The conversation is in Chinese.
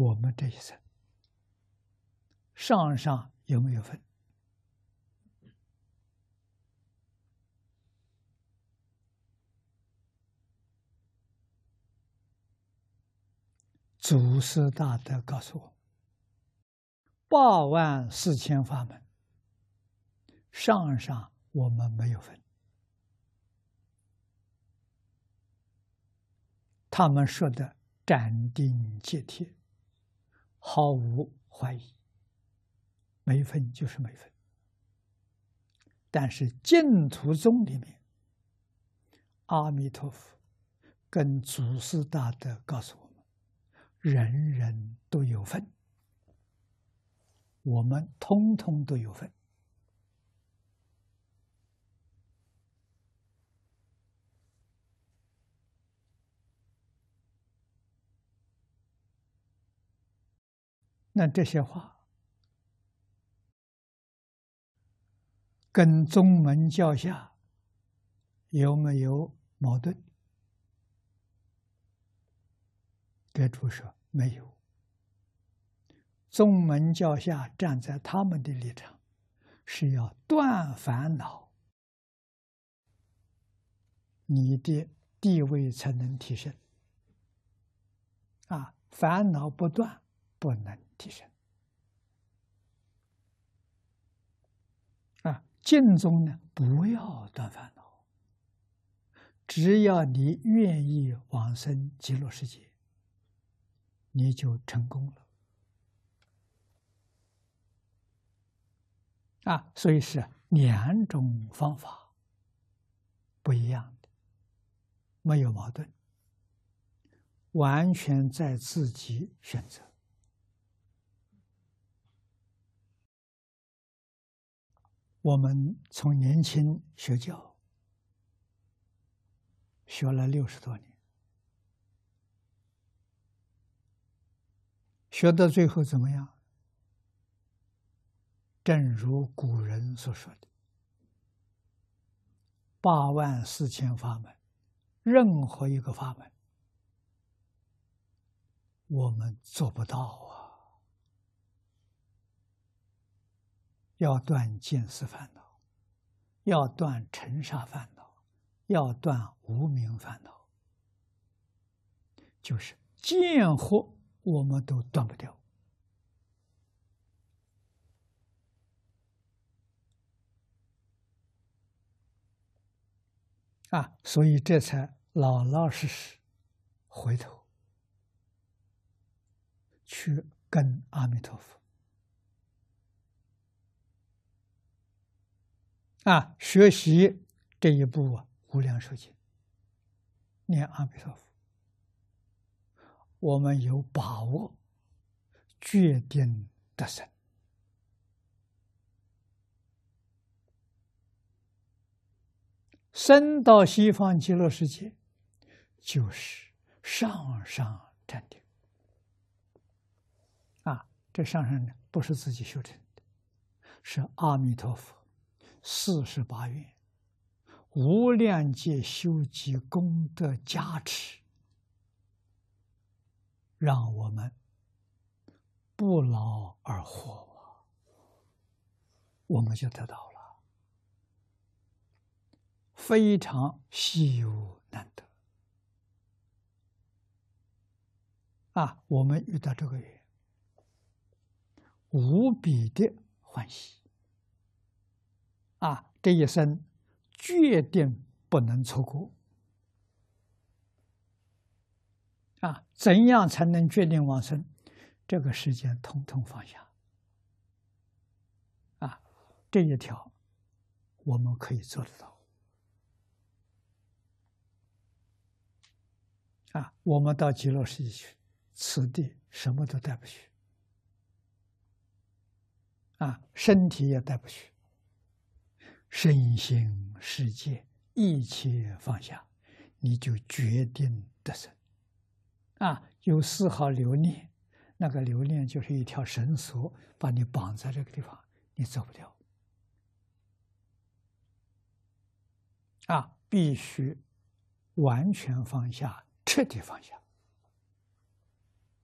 我们这一生上上有没有分？祖师大德告诉我：八万四千法门，上上我们没有分。他们说的斩钉截铁，毫无怀疑，没分就是没分。但是净土宗里面，阿弥陀佛跟祖师大德告诉我们，人人都有份，我们通通都有份。那这些话跟宗门教下有没有矛盾？给主说没有。宗门教下站在他们的立场，是要断烦恼，你的地位才能提升。啊，烦恼不断，不能。提升啊！净宗呢，不要断烦恼，只要你愿意往生极乐世界，你就成功了啊！所以是两种方法不一样的，没有矛盾，完全在自己选择。我们从年轻学教，学了六十多年，学到最后怎么样？正如古人所说的：“八万四千法门，任何一个法门，我们做不到啊。”要断见思烦恼，要断尘沙烦恼，要断无名烦恼，就是见惑我们都断不掉啊！所以这才老老实实回头去跟阿弥陀佛。啊，学习这一部啊，《无量寿经》，念阿弥陀佛，我们有把握，决定得生。生到西方极乐世界，就是上上站定。啊，这上上呢，不是自己修成的，是阿弥陀佛。四十八愿，无量劫修集功德加持，让我们不劳而获，我们就得到了，非常稀有难得啊！我们遇到这个缘，无比的欢喜。啊，这一生决定不能错过。啊，怎样才能决定往生？这个时间统统放下。啊，这一条我们可以做得到。啊，我们到极乐世界去，此地什么都带不去。啊，身体也带不去。身心世界一切放下，你就决定得生。啊，有丝毫留恋，那个留恋就是一条绳索，把你绑在这个地方，你走不掉。啊，必须完全放下，彻底放下。